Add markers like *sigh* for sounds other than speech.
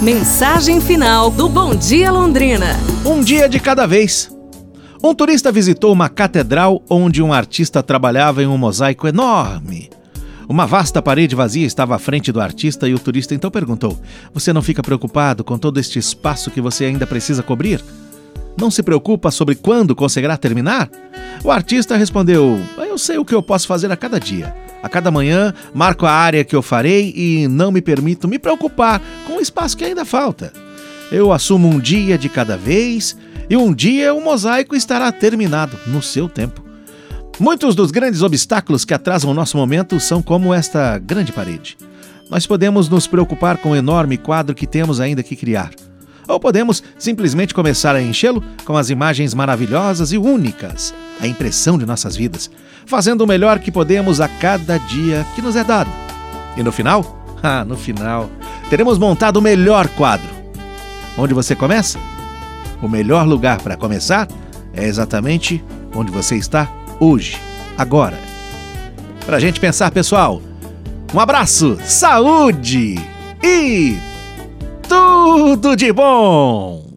Mensagem final do Bom Dia Londrina. Um dia de cada vez. Um turista visitou uma catedral onde um artista trabalhava em um mosaico enorme. Uma vasta parede vazia estava à frente do artista e o turista então perguntou: Você não fica preocupado com todo este espaço que você ainda precisa cobrir? Não se preocupa sobre quando conseguirá terminar? O artista respondeu: Eu sei o que eu posso fazer a cada dia. A cada manhã, marco a área que eu farei e não me permito me preocupar o espaço que ainda falta. Eu assumo um dia de cada vez e um dia o mosaico estará terminado no seu tempo. Muitos dos grandes obstáculos que atrasam o nosso momento são como esta grande parede. Nós podemos nos preocupar com o enorme quadro que temos ainda que criar ou podemos simplesmente começar a enchê-lo com as imagens maravilhosas e únicas, a impressão de nossas vidas, fazendo o melhor que podemos a cada dia que nos é dado. E no final? *laughs* Ah, no final, teremos montado o melhor quadro. Onde você começa? O melhor lugar para começar é exatamente onde você está hoje, agora. Para a gente pensar, pessoal, um abraço, saúde e tudo de bom!